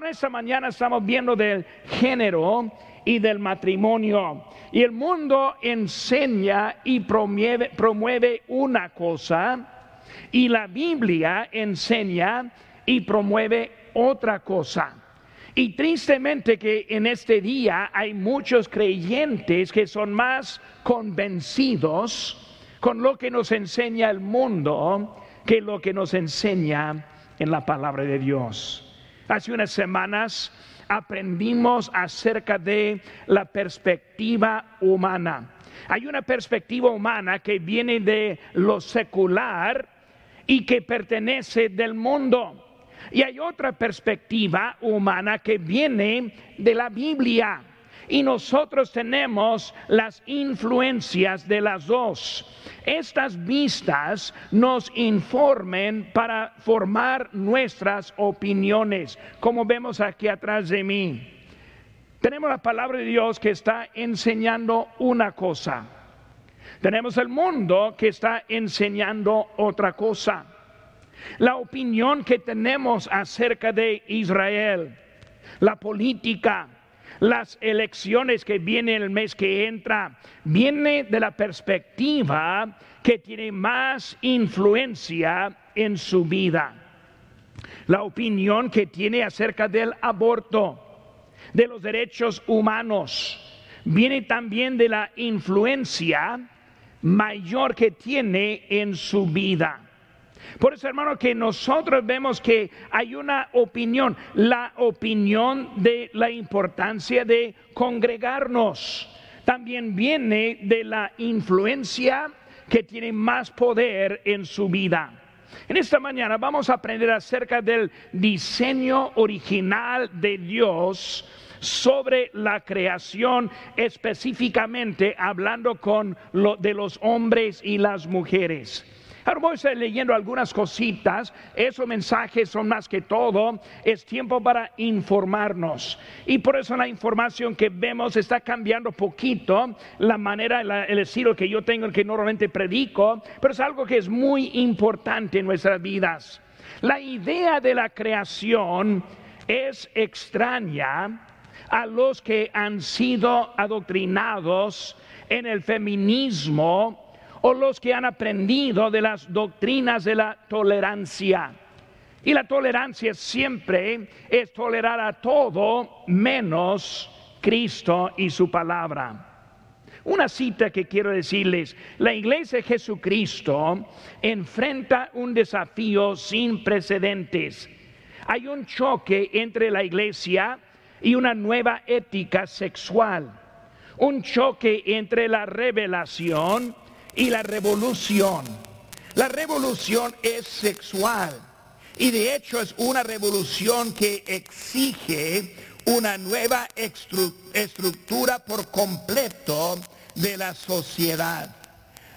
Ahora esta mañana estamos viendo del género y del matrimonio. Y el mundo enseña y promueve, promueve una cosa y la Biblia enseña y promueve otra cosa. Y tristemente que en este día hay muchos creyentes que son más convencidos con lo que nos enseña el mundo que lo que nos enseña en la palabra de Dios. Hace unas semanas aprendimos acerca de la perspectiva humana. Hay una perspectiva humana que viene de lo secular y que pertenece del mundo. Y hay otra perspectiva humana que viene de la Biblia. Y nosotros tenemos las influencias de las dos. Estas vistas nos informen para formar nuestras opiniones, como vemos aquí atrás de mí. Tenemos la palabra de Dios que está enseñando una cosa. Tenemos el mundo que está enseñando otra cosa la opinión que tenemos acerca de Israel, la política, las elecciones que vienen el mes que entra, viene de la perspectiva que tiene más influencia en su vida. La opinión que tiene acerca del aborto, de los derechos humanos, viene también de la influencia mayor que tiene en su vida. Por eso, hermano, que nosotros vemos que hay una opinión, la opinión de la importancia de congregarnos. También viene de la influencia que tiene más poder en su vida. En esta mañana vamos a aprender acerca del diseño original de Dios sobre la creación, específicamente hablando con lo de los hombres y las mujeres. Ahora voy a estar leyendo algunas cositas. Esos mensajes son más que todo. Es tiempo para informarnos. Y por eso la información que vemos está cambiando poquito. La manera, el estilo que yo tengo, el que normalmente predico. Pero es algo que es muy importante en nuestras vidas. La idea de la creación es extraña a los que han sido adoctrinados en el feminismo o los que han aprendido de las doctrinas de la tolerancia. Y la tolerancia siempre es tolerar a todo menos Cristo y su palabra. Una cita que quiero decirles, la iglesia de Jesucristo enfrenta un desafío sin precedentes. Hay un choque entre la iglesia y una nueva ética sexual, un choque entre la revelación y la revolución. La revolución es sexual y de hecho es una revolución que exige una nueva estructura por completo de la sociedad.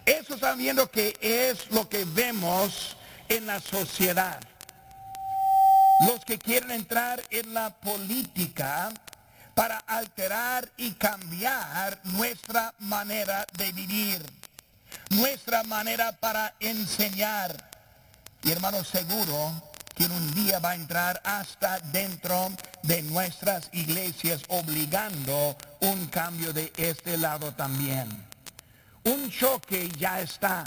Eso están viendo que es lo que vemos en la sociedad. Los que quieren entrar en la política para alterar y cambiar nuestra manera de vivir nuestra manera para enseñar. Y hermano, seguro que un día va a entrar hasta dentro de nuestras iglesias obligando un cambio de este lado también. Un choque ya está,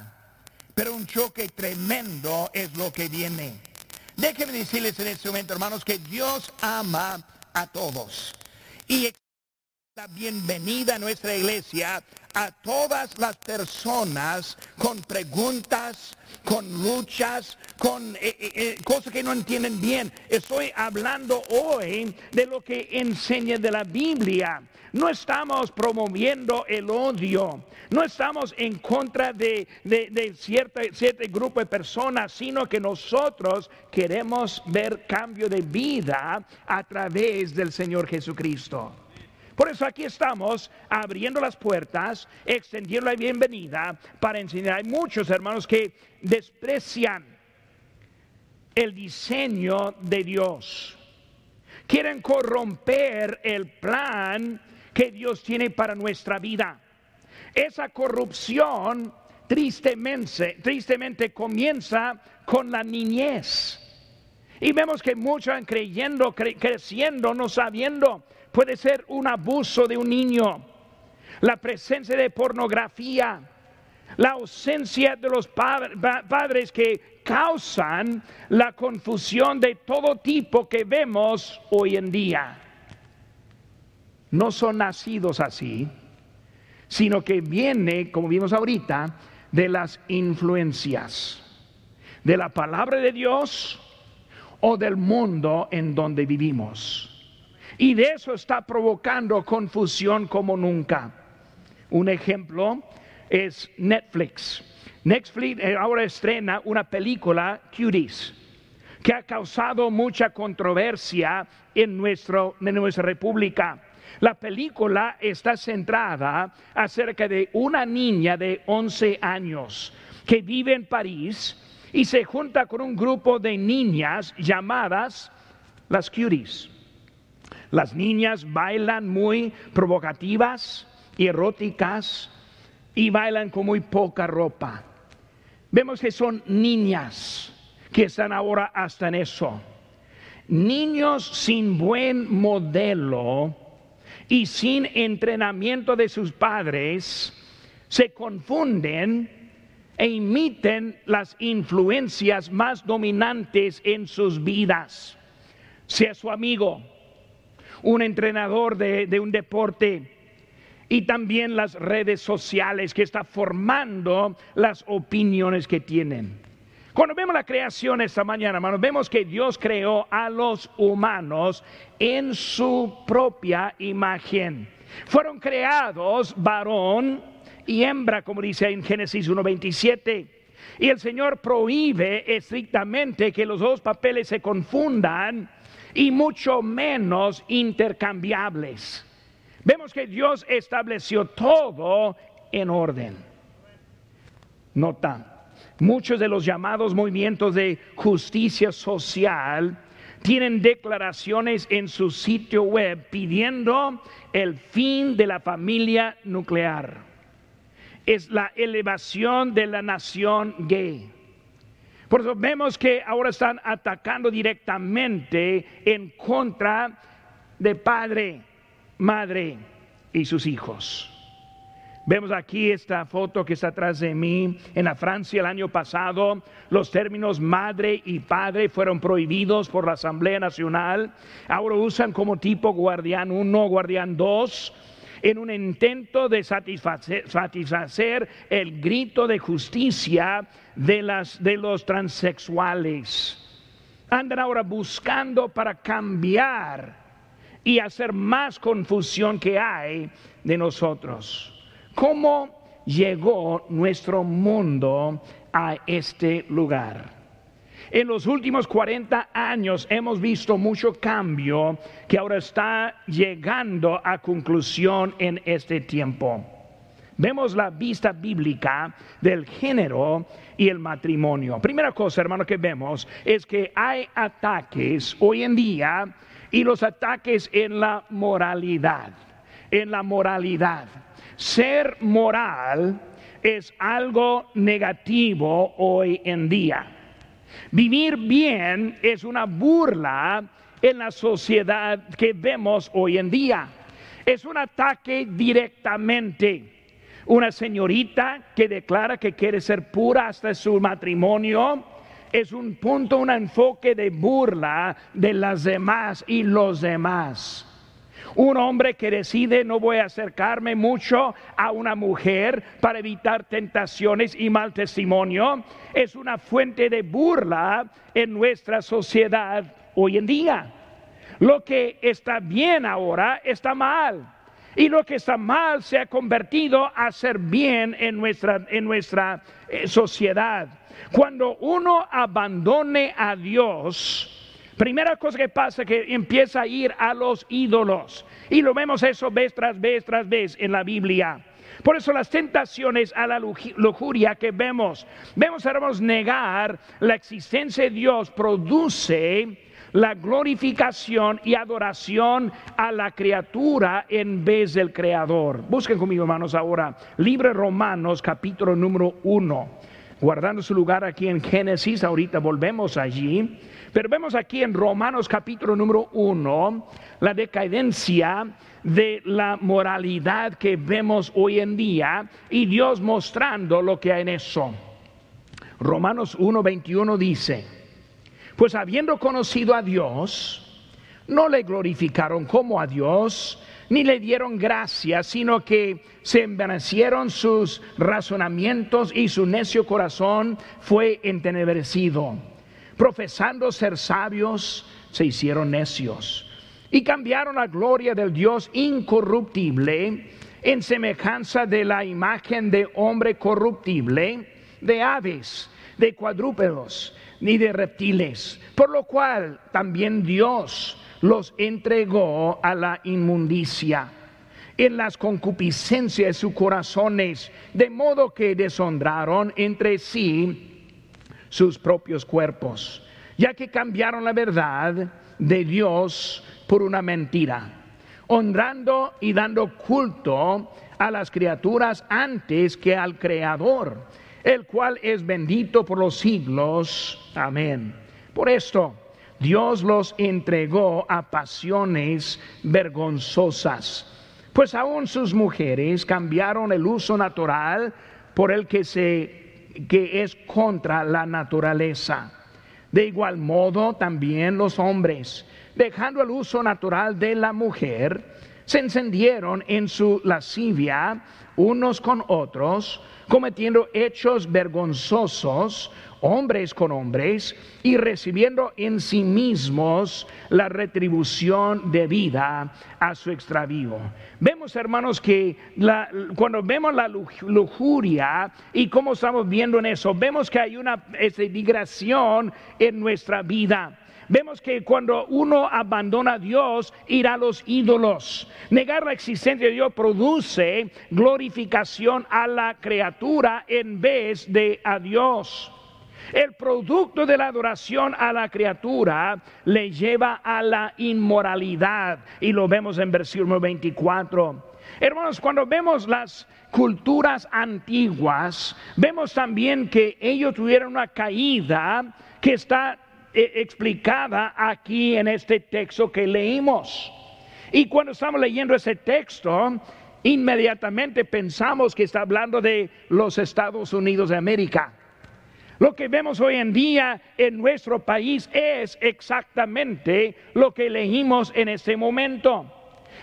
pero un choque tremendo es lo que viene. Déjenme decirles en este momento, hermanos, que Dios ama a todos. Y la bienvenida a nuestra iglesia a todas las personas con preguntas, con luchas, con eh, eh, eh, cosas que no entienden bien. Estoy hablando hoy de lo que enseña de la Biblia. No estamos promoviendo el odio, no estamos en contra de, de, cierto, cierto grupo de personas, sino que nosotros queremos ver cambio de vida a través del Señor Jesucristo. Por eso aquí estamos abriendo las puertas, extendiendo la bienvenida para enseñar. Hay muchos hermanos que desprecian el diseño de Dios. Quieren corromper el plan que Dios tiene para nuestra vida. Esa corrupción tristemente, tristemente comienza con la niñez. Y vemos que muchos han creyendo, creciendo, no sabiendo. Puede ser un abuso de un niño, la presencia de pornografía, la ausencia de los padres que causan la confusión de todo tipo que vemos hoy en día. No son nacidos así, sino que viene, como vimos ahorita, de las influencias, de la palabra de Dios o del mundo en donde vivimos. Y de eso está provocando confusión como nunca. Un ejemplo es Netflix. Netflix eh, ahora estrena una película, Cuties, que ha causado mucha controversia en, en nuestra república. La película está centrada acerca de una niña de 11 años que vive en París y se junta con un grupo de niñas llamadas las cuties. Las niñas bailan muy provocativas y eróticas y bailan con muy poca ropa. Vemos que son niñas que están ahora hasta en eso. Niños sin buen modelo y sin entrenamiento de sus padres se confunden e imiten las influencias más dominantes en sus vidas. Sea su amigo, un entrenador de, un deporte y también las redes sociales que está formando las opiniones que tienen. Cuando vemos la creación esta mañana, hermanos, vemos que Dios creó a los humanos en su propia imagen. Fueron creados varón y hembra, como dice en Génesis 1.27. Y el Señor prohíbe estrictamente que los dos papeles se confundan y mucho menos intercambiables. Vemos que Dios estableció todo en orden. Nota, Muchos de los llamados movimientos de justicia social tienen declaraciones en su sitio web pidiendo el fin de la familia nuclear. Es la elevación de la nación gay. Por eso vemos que ahora están atacando directamente en contra de padre, madre y sus hijos. Vemos aquí esta foto que está atrás de mí. En la Francia el año pasado los términos madre y padre fueron prohibidos por la Asamblea Nacional. Ahora usan como tipo guardián 1, guardián 2 en un intento de satisfacer, el grito de justicia de, las, de los transexuales. Andan ahora buscando para cambiar y hacer más confusión que hay de nosotros. ¿Cómo llegó nuestro mundo a este lugar? En los últimos 40 años hemos visto mucho cambio que ahora está llegando a conclusión en este tiempo. Vemos la vista bíblica del género y el matrimonio. Primera cosa, hermano, que vemos es que hay ataques hoy en día y los ataques en la moralidad, en la moralidad. Ser moral es algo negativo hoy en día. Vivir bien es una burla en la sociedad que vemos hoy en día. Es un ataque directamente. Una señorita que declara que quiere ser pura hasta su matrimonio es un punto, un enfoque de burla de las demás y los demás. Un hombre que decide no voy a acercarme mucho a una mujer para evitar tentaciones y mal testimonio es una fuente de burla en nuestra sociedad hoy en día. Lo que está bien ahora está mal. Y lo que está mal se ha convertido a ser bien en nuestra, en nuestra eh, sociedad. Cuando uno abandone a Dios, Primera cosa que pasa es que empieza a ir a los ídolos. Y lo vemos eso vez tras vez tras vez en la Biblia. Por eso las tentaciones a la lujuria que vemos, vemos hermanos negar la existencia de Dios produce la glorificación y adoración a la criatura en vez del creador. Busquen conmigo hermanos ahora, libre Romanos capítulo número 1. Guardando su lugar aquí en Génesis, ahorita volvemos allí, pero vemos aquí en Romanos capítulo número uno la decadencia de la moralidad que vemos hoy en día y Dios mostrando lo que hay en eso. Romanos 1:21 dice, pues habiendo conocido a Dios, no le glorificaron como a Dios, ni le dieron gracia, sino que se envanecieron sus razonamientos y su necio corazón fue entenebrecido. Profesando ser sabios, se hicieron necios y cambiaron la gloria del Dios incorruptible en semejanza de la imagen de hombre corruptible, de aves, de cuadrúpedos, ni de reptiles, por lo cual también Dios los entregó a la inmundicia en las concupiscencias de sus corazones, de modo que deshonraron entre sí sus propios cuerpos, ya que cambiaron la verdad de Dios por una mentira, honrando y dando culto a las criaturas antes que al Creador, el cual es bendito por los siglos. Amén. Por esto, Dios los entregó a pasiones vergonzosas, pues aún sus mujeres cambiaron el uso natural por el que se que es contra la naturaleza. De igual modo también los hombres, dejando el uso natural de la mujer, se encendieron en su lascivia unos con otros, cometiendo hechos vergonzosos, hombres con hombres, y recibiendo en sí mismos la retribución debida a su extravío. Vemos, hermanos, que cuando vemos la lujuria y cómo estamos viendo en eso, vemos que hay una migración en nuestra vida vemos que cuando uno abandona a Dios, irá a los ídolos. Negar la existencia de Dios produce glorificación a la criatura en vez de a Dios. El producto de la adoración a la criatura le lleva a la inmoralidad y lo vemos en versículo 24. Hermanos, cuando vemos las culturas antiguas, vemos también que ellos tuvieron una caída que está eh, explicada aquí en este texto que leímos. Y cuando estamos leyendo ese texto, inmediatamente pensamos que está hablando de los Estados Unidos de América. Lo que vemos hoy en día en nuestro país es exactamente lo que leímos en este momento.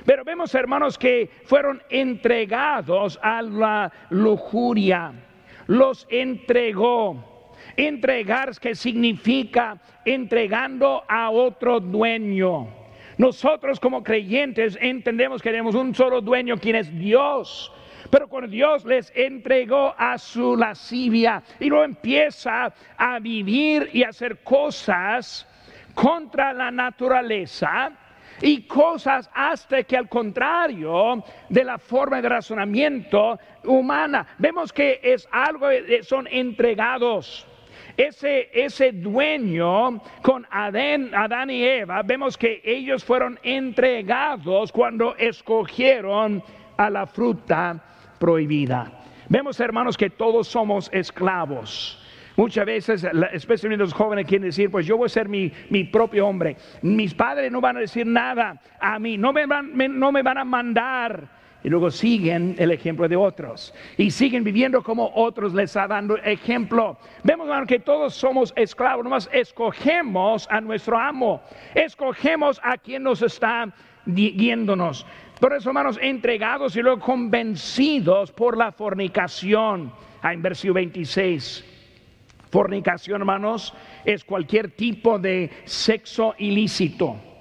Pero vemos, hermanos, que fueron entregados a la lujuria. Los entregó. Entregar, que significa entregando a otro dueño. Nosotros como creyentes entendemos que tenemos un solo dueño, quien es Dios. Pero cuando Dios les entregó a su lascivia y lo empieza a vivir y hacer cosas contra la naturaleza, y cosas hasta que al contrario de la forma de razonamiento humana, vemos que es algo, son entregados. Ese, ese dueño con Adán, Adán y Eva, vemos que ellos fueron entregados cuando escogieron a la fruta prohibida. Vemos, hermanos, que todos somos esclavos. Muchas veces, especialmente los jóvenes, quieren decir, pues yo voy a ser mi, mi, propio hombre. Mis padres no van a decir nada a mí, no me van, no me van a mandar y luego siguen el ejemplo de otros y siguen viviendo como otros les está dando ejemplo. Vemos que todos somos esclavos, nomás escogemos a nuestro amo, escogemos a quien nos está guiándonos. Por eso, hermanos, entregados y luego convencidos por la fornicación. Ah, en versículo 26. Fornicación, hermanos, es cualquier tipo de sexo ilícito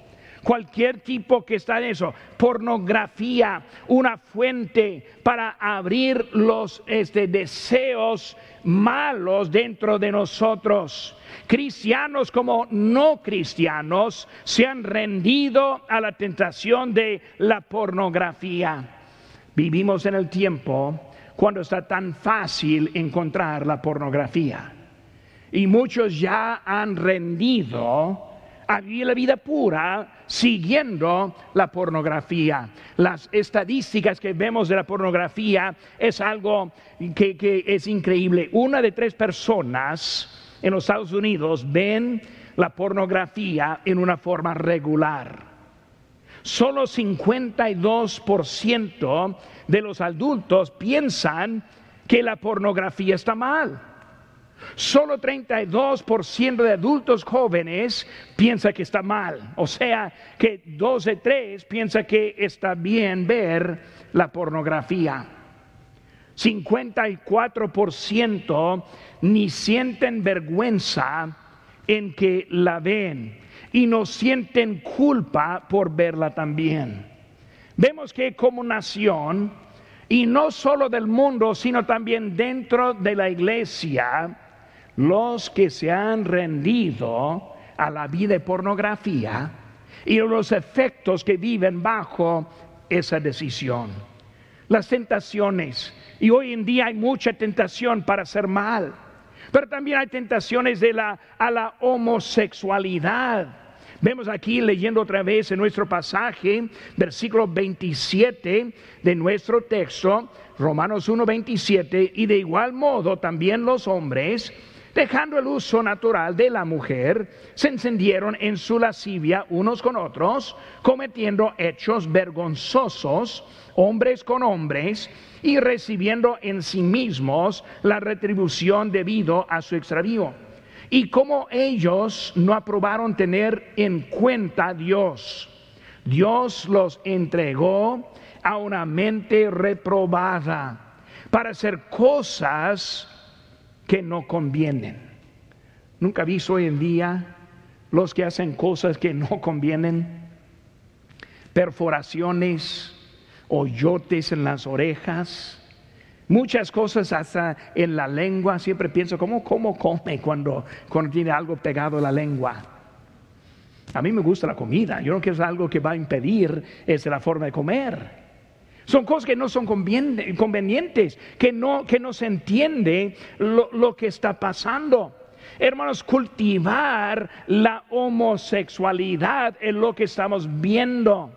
cualquier tipo que está en eso, pornografía, una fuente para abrir los este, deseos malos dentro de nosotros. Cristianos como no cristianos se han rendido a la tentación de la pornografía. Vivimos en el tiempo cuando está tan fácil encontrar la pornografía. Y muchos ya han rendido a vivir la vida pura siguiendo la pornografía. Las estadísticas que vemos de la pornografía es algo que, que es increíble. Una de tres personas en los Estados Unidos ven la pornografía en una forma regular. Solo 52% de los adultos piensan que la pornografía está mal. Solo 32% de adultos jóvenes piensa que está mal. O sea, que 2 de 3 piensa que está bien ver la pornografía. 54% ni sienten vergüenza en que la ven y no sienten culpa por verla también. Vemos que como nación, y no solo del mundo, sino también dentro de la iglesia, los que se han rendido a la vida de pornografía y los efectos que viven bajo esa decisión. Las tentaciones, y hoy en día hay mucha tentación para hacer mal, pero también hay tentaciones de la, a la homosexualidad. Vemos aquí leyendo otra vez en nuestro pasaje, versículo 27 de nuestro texto, Romanos 1, 27, y de igual modo también los hombres, dejando el uso natural de la mujer, se encendieron en su lascivia unos con otros, cometiendo hechos vergonzosos, hombres con hombres, y recibiendo en sí mismos la retribución debido a su extravío. Y como ellos no aprobaron tener en cuenta a Dios, Dios los entregó a una mente reprobada para hacer cosas que no convienen. Nunca visto hoy en día los que hacen cosas que no convienen, perforaciones, hoyotes en las orejas, muchas cosas hasta en la lengua. Siempre pienso, ¿cómo, cómo come cuando, cuando tiene algo pegado a la lengua? A mí me gusta la comida, yo no quiero algo que va a impedir es la forma de comer. Son cosas que no son convenientes, que no, que no se entiende lo, lo que está pasando. Hermanos, cultivar la homosexualidad es lo que estamos viendo.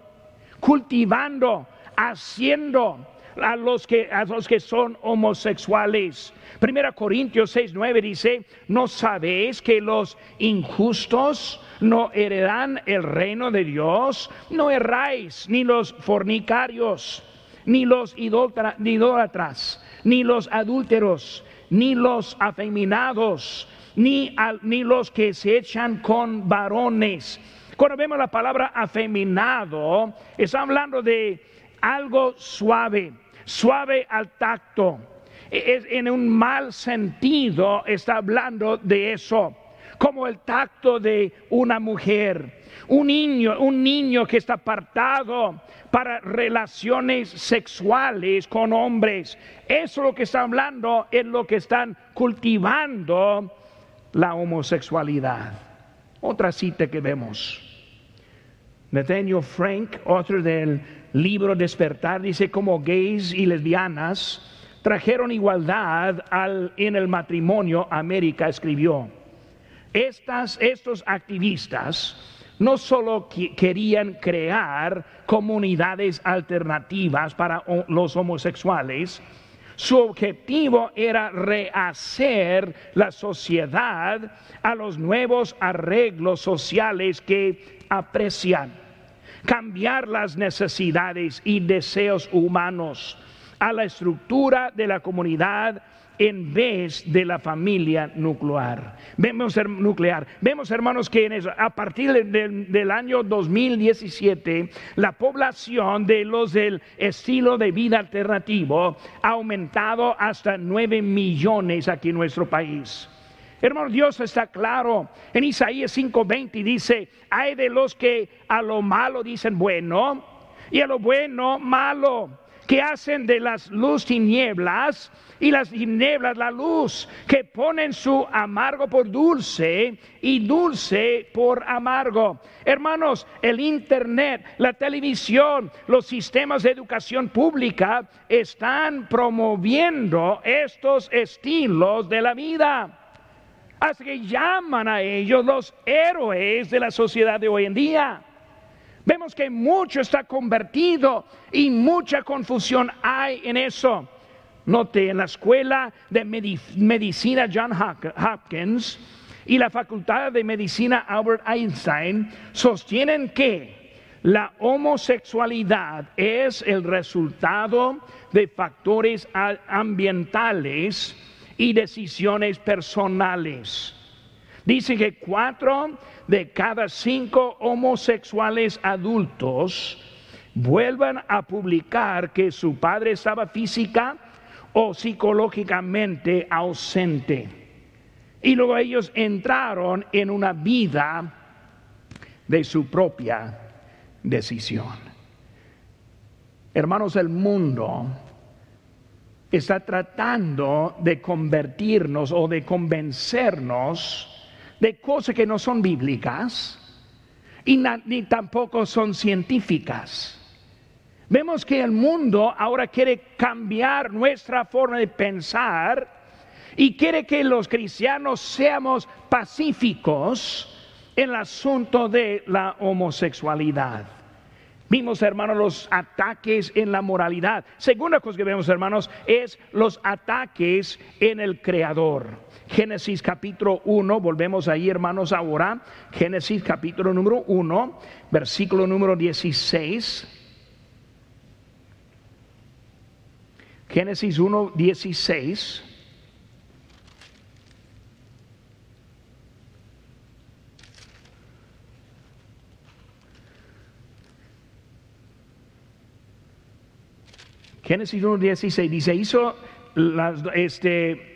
Cultivando, haciendo a los que, a los que son homosexuales. Primera Corintios 6, 9 dice, ¿no sabéis que los injustos no heredan el reino de Dios? No erráis, ni los fornicarios ni los idólatras, ni los adúlteros, ni los afeminados, ni, ni los que se echan con varones. Cuando vemos la palabra afeminado, está hablando de algo suave, suave al tacto. E, es, en un mal sentido está hablando de eso, como el tacto de una mujer. Un niño, un niño que está apartado para relaciones sexuales con hombres. Eso es lo que está hablando, es lo que están cultivando la homosexualidad. Otra cita que vemos. Nathaniel Frank, autor del libro Despertar, dice como gays y lesbianas trajeron igualdad al, en el matrimonio, América escribió. Estos activistas no solo querían crear comunidades alternativas para los homosexuales, su objetivo era rehacer la sociedad a los nuevos arreglos sociales que aprecian, cambiar las necesidades y deseos humanos a la estructura de la comunidad en vez de la familia nuclear. Vemos, nuclear. Vemos, hermanos, que a partir del año 2017, la población de los del estilo de vida alternativo ha aumentado hasta 9 millones aquí en nuestro país. Hermano, Dios está claro. En Isaías 5:20 dice, hay de los que a lo malo dicen bueno y a lo bueno malo que hacen de las luz tinieblas y las tinieblas la luz, que ponen su amargo por dulce y dulce por amargo. Hermanos, el Internet, la televisión, los sistemas de educación pública están promoviendo estos estilos de la vida. Hasta que llaman a ellos los héroes de la sociedad de hoy en día. Vemos que mucho está convertido y mucha confusión hay en eso. Note, en la escuela de medicina John Hopkins y la facultad de medicina Albert Einstein sostienen que la homosexualidad es el resultado de factores ambientales y decisiones personales. Dice que cuatro de cada cinco homosexuales adultos vuelvan a publicar que su padre estaba física o psicológicamente ausente. Y luego ellos entraron en una vida de su propia decisión. Hermanos, el mundo está tratando de convertirnos o de convencernos de cosas que no son bíblicas y ni tampoco son científicas. Vemos que el mundo ahora quiere cambiar nuestra forma de pensar y quiere que los cristianos seamos pacíficos en el asunto de la homosexualidad. Vimos, hermanos, los ataques en la moralidad. Segunda cosa que vemos, hermanos, es los ataques en el Creador. Génesis capítulo 1, volvemos ahí, hermanos, ahora. Génesis capítulo número 1, versículo número 16. Génesis 1, 16. Génesis 1, 16 dice, hizo las, este,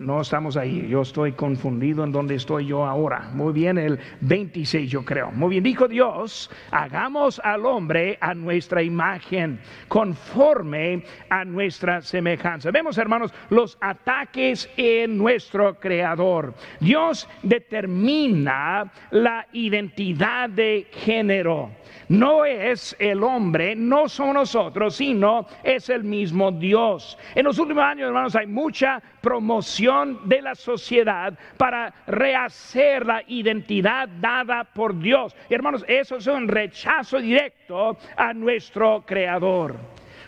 no estamos ahí, yo estoy confundido en donde estoy yo ahora. Muy bien, el 26 yo creo. Muy bien, dijo Dios, hagamos al hombre a nuestra imagen, conforme a nuestra semejanza. Vemos, hermanos, los ataques en nuestro Creador. Dios determina la identidad de género no es el hombre, no somos nosotros, sino es el mismo Dios. En los últimos años, hermanos, hay mucha promoción de la sociedad para rehacer la identidad dada por Dios. hermanos, eso es un rechazo directo a nuestro Creador.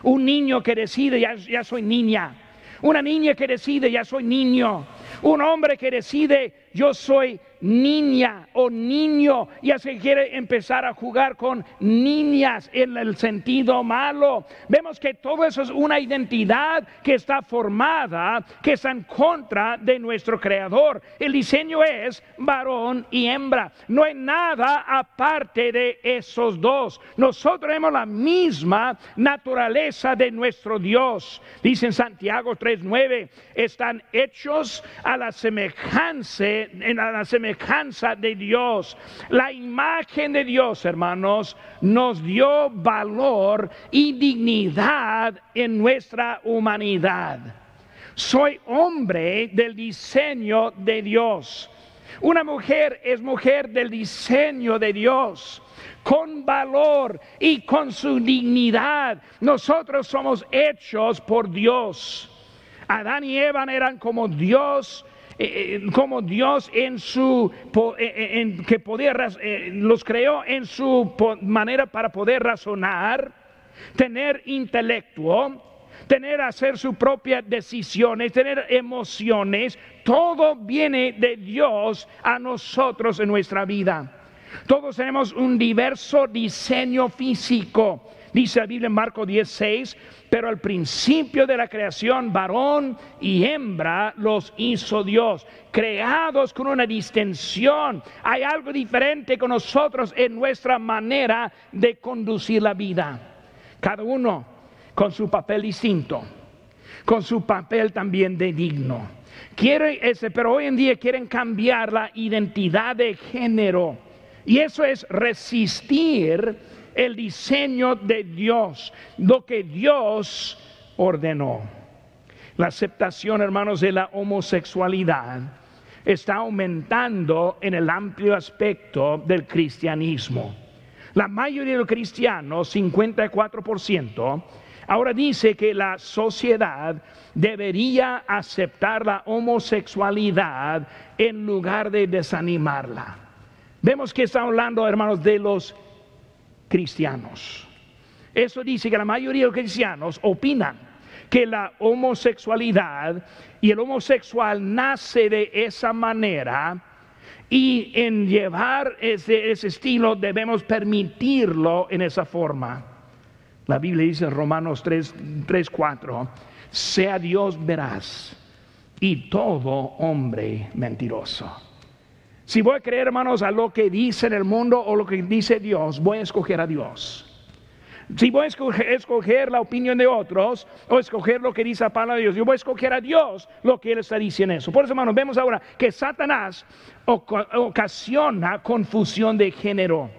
Un niño que decide, ya, soy niña. Una niña que decide, ya soy niño. Un hombre que decide, yo soy niña o niño, ya se quiere empezar a jugar con niñas en el sentido malo. Vemos que todo eso es una identidad que está formada, que está en contra de nuestro creador. El diseño es varón y hembra. No hay nada aparte de esos dos. Nosotros tenemos la misma naturaleza de nuestro Dios. Dice en Santiago 3:9, están hechos a la semejanza, en la semejanza de Dios. La imagen de Dios, hermanos, nos dio valor y dignidad en nuestra humanidad. Soy hombre del diseño de Dios. Una mujer es mujer del diseño de Dios con valor y con su dignidad. Nosotros somos hechos por Dios. Adán y Eva eran como Dios eh, eh, como Dios en su eh, en, que podía los creó en su manera para poder razonar, tener intelecto, tener hacer sus propias decisiones, tener emociones, todo viene de Dios a nosotros en nuestra vida. Todos tenemos un diverso diseño físico. Dice la Biblia en Marco 16, pero al principio de la creación, varón y hembra los hizo Dios, creados con una distensión. Hay algo diferente con nosotros en nuestra manera de conducir la vida. Cada uno con su papel distinto, con su papel también de digno. Quiere ese, pero hoy en día quieren cambiar la identidad de género. Y eso es resistir el diseño de Dios, lo que Dios ordenó. La aceptación, hermanos, de la homosexualidad está aumentando en el amplio aspecto del cristianismo. La mayoría de los cristianos, 54%, Ahora dice que la sociedad debería aceptar la homosexualidad en lugar de desanimarla. Vemos que está hablando, hermanos, de los cristianos. Eso dice que la mayoría de los cristianos opinan que la homosexualidad y el homosexual nace de esa manera y en llevar ese, ese estilo debemos permitirlo en esa forma. La Biblia dice en Romanos 3, 3 4, sea Dios veraz y todo hombre mentiroso. Si voy a creer, hermanos, a lo que dice el mundo o lo que dice Dios, voy a escoger a Dios. Si voy a escoger, la opinión de otros o escoger lo que dice la palabra de Dios, yo voy a escoger a Dios lo que Él está diciendo eso. Por eso, hermanos, vemos ahora que Satanás ocasiona confusión de género.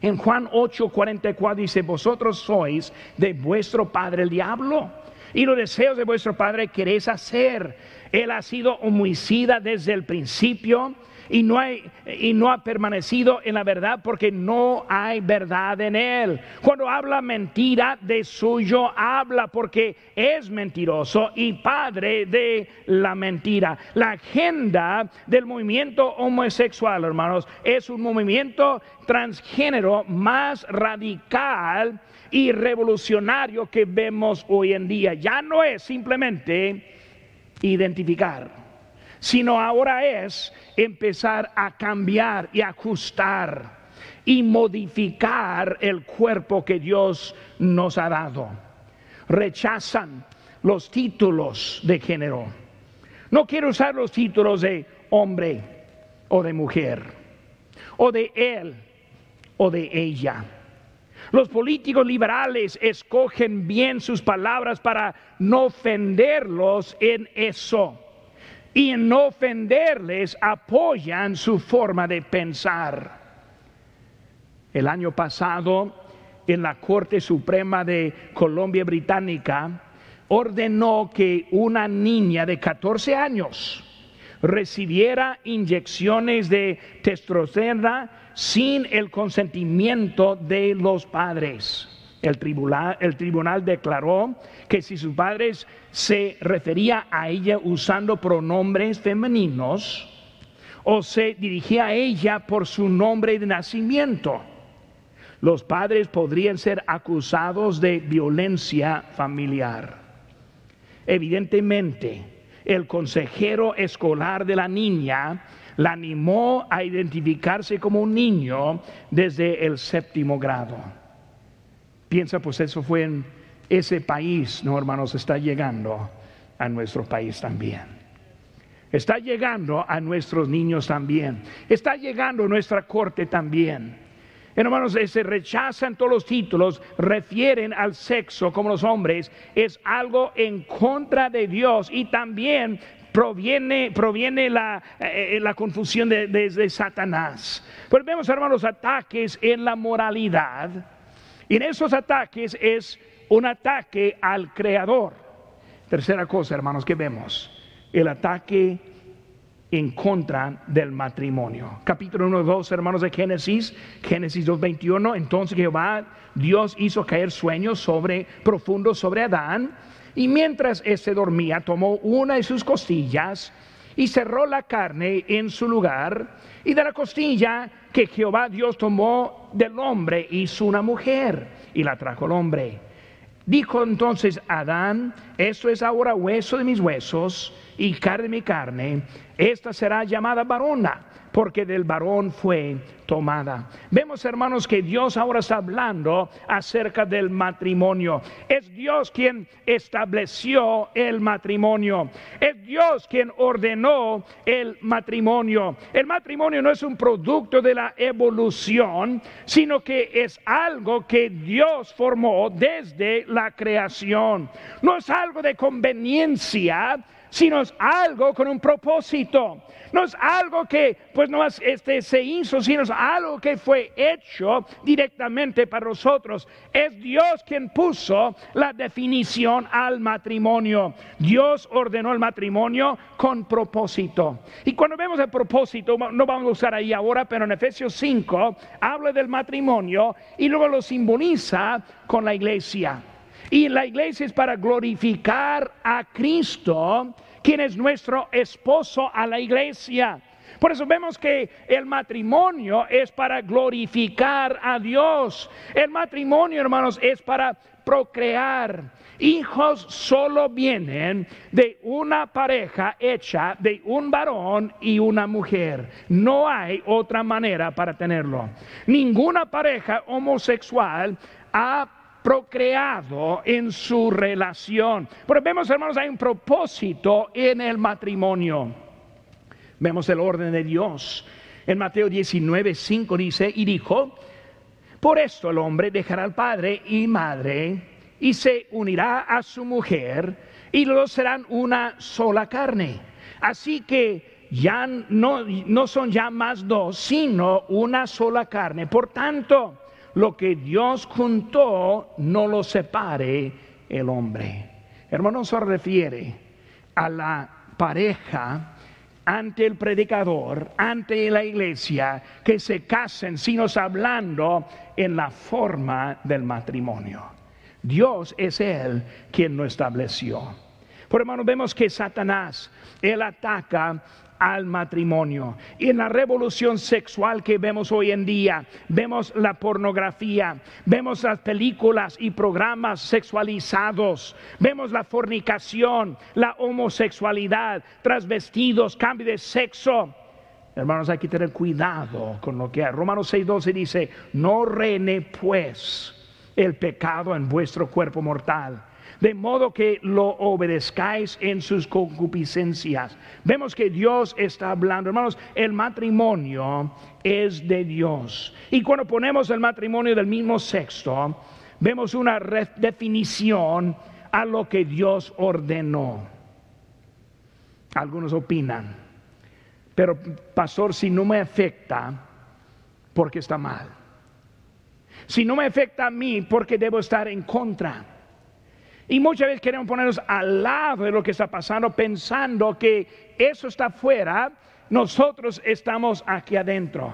En Juan 8:44 dice, vosotros sois de vuestro padre el diablo y los deseos de vuestro padre queréis hacer. Él ha sido homicida desde el principio y no, hay, y no ha permanecido en la verdad porque no hay verdad en él. Cuando habla mentira, de suyo habla porque es mentiroso y padre de la mentira. La agenda del movimiento homosexual, hermanos, es un movimiento transgénero más radical y revolucionario que vemos hoy en día. Ya no es simplemente identificar sino ahora es empezar a cambiar y ajustar y modificar el cuerpo que Dios nos ha dado. Rechazan los títulos de género. No quiero usar los títulos de hombre o de mujer, o de él o de ella. Los políticos liberales escogen bien sus palabras para no ofenderlos en eso y en no ofenderles apoyan su forma de pensar. El año pasado, en la Corte Suprema de Colombia Británica, ordenó que una niña de 14 años recibiera inyecciones de testosterona sin el consentimiento de los padres. El tribunal, declaró que si sus padres se refería a ella usando pronombres femeninos o se dirigía a ella por su nombre de nacimiento, los padres podrían ser acusados de violencia familiar. Evidentemente, el consejero escolar de la niña la animó a identificarse como un niño desde el séptimo grado. Piensa, pues eso fue en ese país, no hermanos, está llegando a nuestro país también. Está llegando a nuestros niños también. Está llegando a nuestra corte también. Hermanos, se rechazan todos los títulos, refieren al sexo como los hombres, es algo en contra de Dios y también proviene, proviene la, eh, la confusión de, de, Satanás. Pues vemos, hermanos, ataques en la moralidad y en esos ataques es un ataque al Creador. Tercera cosa, hermanos, que vemos, el ataque en contra del matrimonio. Capítulo 1, 2, hermanos de Génesis, Génesis 2, 21. Entonces Jehová, Dios hizo caer sueños sobre, profundos sobre Adán, y mientras éste dormía, tomó una de sus costillas y cerró la carne en su lugar, y de la costilla que Jehová Dios tomó del hombre hizo una mujer y la trajo al hombre. Dijo entonces Adán, esto es ahora hueso de mis huesos y carne mi carne, esta será llamada varona porque del varón fue tomada. Vemos, hermanos, que Dios ahora está hablando acerca del matrimonio. Es Dios quien estableció el matrimonio. Es Dios quien ordenó el matrimonio. El matrimonio no es un producto de la evolución, sino que es algo que Dios formó desde la creación. No es algo de conveniencia, sino es algo con un propósito. No es algo que pues no es, este, se hizo, sino es algo que fue hecho directamente para nosotros. Es Dios quien puso la definición al matrimonio. Dios ordenó el matrimonio con propósito. Y cuando vemos el propósito, no vamos a usar ahí ahora, pero en Efesios 5 habla del matrimonio y luego lo simboliza con la iglesia. Y la iglesia es para glorificar a Cristo, quien es nuestro esposo a la iglesia. Por eso vemos que el matrimonio es para glorificar a Dios. El matrimonio, hermanos, es para procrear. Hijos solo vienen de una pareja hecha de un varón y una mujer. No hay otra manera para tenerlo. Ninguna pareja homosexual ha procreado en su relación. Pero vemos, hermanos, hay un propósito en el matrimonio. Vemos el orden de Dios. En Mateo 19, 5 dice, y dijo, por esto el hombre dejará al padre y madre y se unirá a su mujer y los serán una sola carne. Así que ya no, no son ya más dos, sino una sola carne. Por tanto, lo que Dios juntó no lo separe el hombre. Hermano, se refiere a la pareja ante el predicador, ante la iglesia, que se casen, sino hablando en la forma del matrimonio. Dios es Él quien lo estableció. Por hermano, vemos que Satanás, Él ataca al matrimonio. Y en la revolución sexual que vemos hoy en día, vemos la pornografía, vemos las películas y programas sexualizados, vemos la fornicación, la homosexualidad, trasvestidos, cambio de sexo. Hermanos, hay que tener cuidado con lo que hay. Romanos 6:12 dice, no rene pues el pecado en vuestro cuerpo mortal, de modo que lo obedezcáis en sus concupiscencias. Vemos que Dios está hablando, hermanos, el matrimonio es de Dios. Y cuando ponemos el matrimonio del mismo sexo, vemos una definición a lo que Dios ordenó. Algunos opinan, pero pastor, si no me afecta, porque está mal. Si no me afecta a mí, porque debo estar en contra? Y muchas veces queremos ponernos al lado de lo que está pasando pensando que eso está afuera, nosotros estamos aquí adentro.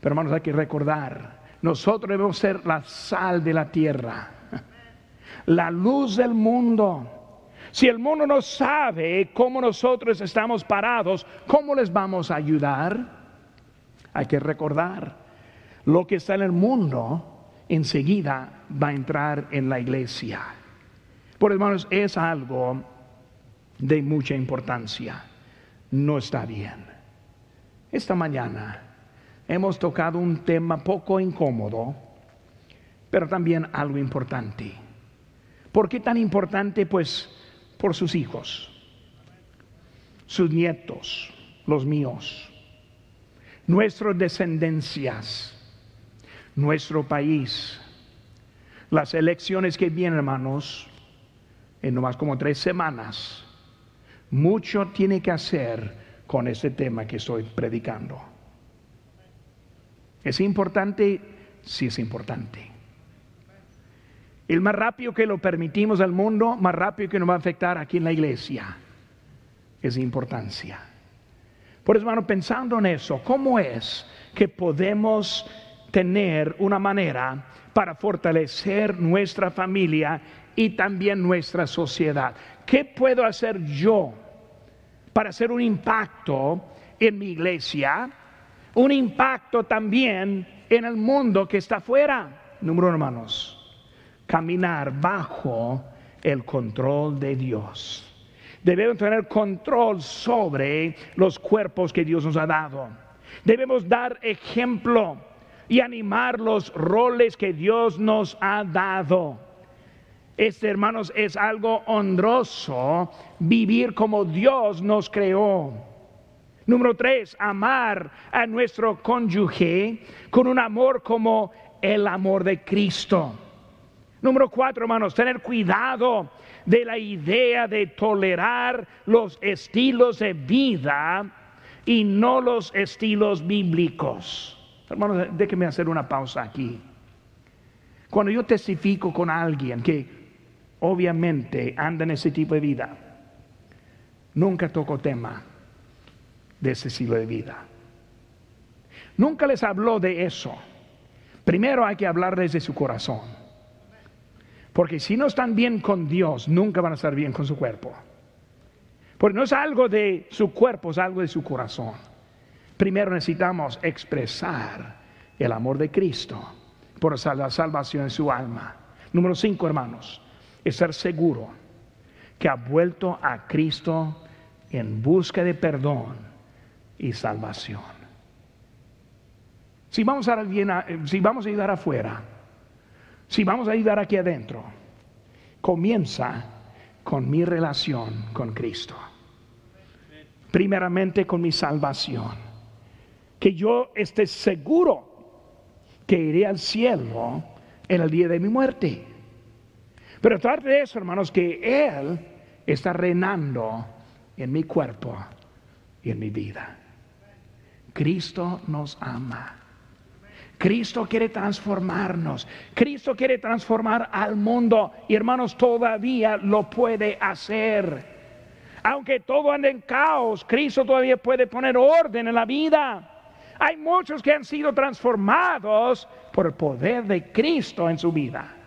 Pero hermanos, hay que recordar, nosotros debemos ser la sal de la tierra, la luz del mundo. Si el mundo no sabe cómo nosotros estamos parados, ¿cómo les vamos a ayudar? Hay que recordar lo que está en el mundo enseguida va a entrar en la iglesia. Por hermanos, es algo de mucha importancia. No está bien. Esta mañana hemos tocado un tema poco incómodo, pero también algo importante. ¿Por qué tan importante? Pues por sus hijos, sus nietos, los míos, nuestras descendencias nuestro país. Las elecciones que vienen, hermanos, en no más como tres semanas, mucho tiene que hacer con este tema que estoy predicando. ¿Es importante? Sí es importante. El más rápido que lo permitimos al mundo, más rápido que nos va a afectar aquí en la iglesia. Es importancia. Por eso, hermano, pensando en eso, ¿cómo es que podemos tener una manera para fortalecer nuestra familia y también nuestra sociedad. ¿Qué puedo hacer yo para hacer un impacto en mi iglesia? Un impacto también en el mundo que está afuera. Número uno, hermanos, caminar bajo el control de Dios. Debemos tener control sobre los cuerpos que Dios nos ha dado. Debemos dar ejemplo y animar los roles que Dios nos ha dado. Este, hermanos, es algo honroso vivir como Dios nos creó. Número tres, amar a nuestro cónyuge con un amor como el amor de Cristo. Número cuatro, hermanos, tener cuidado de la idea de tolerar los estilos de vida y no los estilos bíblicos. Hermanos, déjenme hacer una pausa aquí. Cuando yo testifico con alguien que obviamente anda en ese tipo de vida, nunca toco tema de ese estilo de vida. Nunca les habló de eso. Primero hay que hablar desde su corazón. Porque si no están bien con Dios, nunca van a estar bien con su cuerpo. Porque no es algo de su cuerpo, es algo de su corazón. Primero necesitamos expresar el amor de Cristo por la salvación de su alma. Número cinco, hermanos, es ser seguro que ha vuelto a Cristo en busca de perdón y salvación. Si vamos a, si vamos a ayudar afuera, si vamos a ayudar aquí adentro, comienza con mi relación con Cristo. Primeramente con mi salvación. Que yo esté seguro que iré al cielo en el día de mi muerte. Pero trate de eso, hermanos, que Él está reinando en mi cuerpo y en mi vida. Cristo nos ama. Cristo quiere transformarnos. Cristo quiere transformar al mundo. Y hermanos, todavía lo puede hacer. Aunque todo ande en caos, Cristo todavía puede poner orden en la vida. Hay muchos que han sido transformados por el poder de Cristo en su vida.